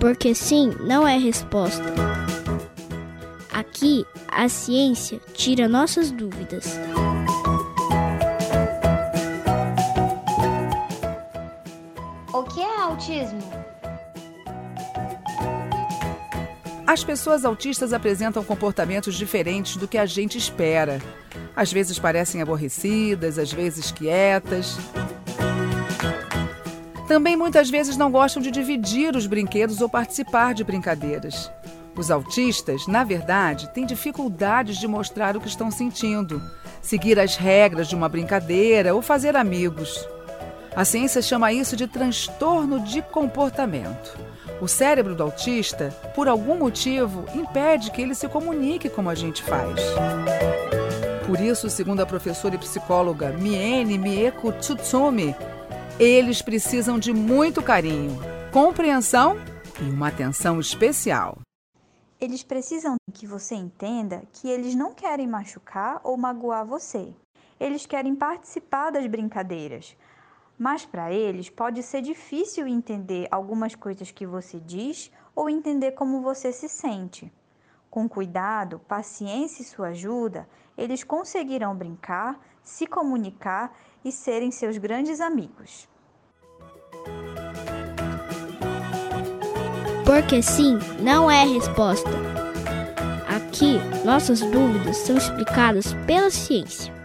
Porque sim não é resposta. Aqui, a ciência tira nossas dúvidas. O que é autismo? As pessoas autistas apresentam comportamentos diferentes do que a gente espera. Às vezes parecem aborrecidas, às vezes quietas. Também muitas vezes não gostam de dividir os brinquedos ou participar de brincadeiras. Os autistas, na verdade, têm dificuldades de mostrar o que estão sentindo, seguir as regras de uma brincadeira ou fazer amigos. A ciência chama isso de transtorno de comportamento. O cérebro do autista, por algum motivo, impede que ele se comunique como a gente faz. Por isso, segundo a professora e psicóloga Miene Mieko Tsutsumi, eles precisam de muito carinho, compreensão e uma atenção especial. Eles precisam que você entenda que eles não querem machucar ou magoar você. Eles querem participar das brincadeiras. Mas para eles pode ser difícil entender algumas coisas que você diz ou entender como você se sente. Com cuidado, paciência e sua ajuda, eles conseguirão brincar, se comunicar e serem seus grandes amigos. Porque sim não é resposta. Aqui, nossas dúvidas são explicadas pela ciência.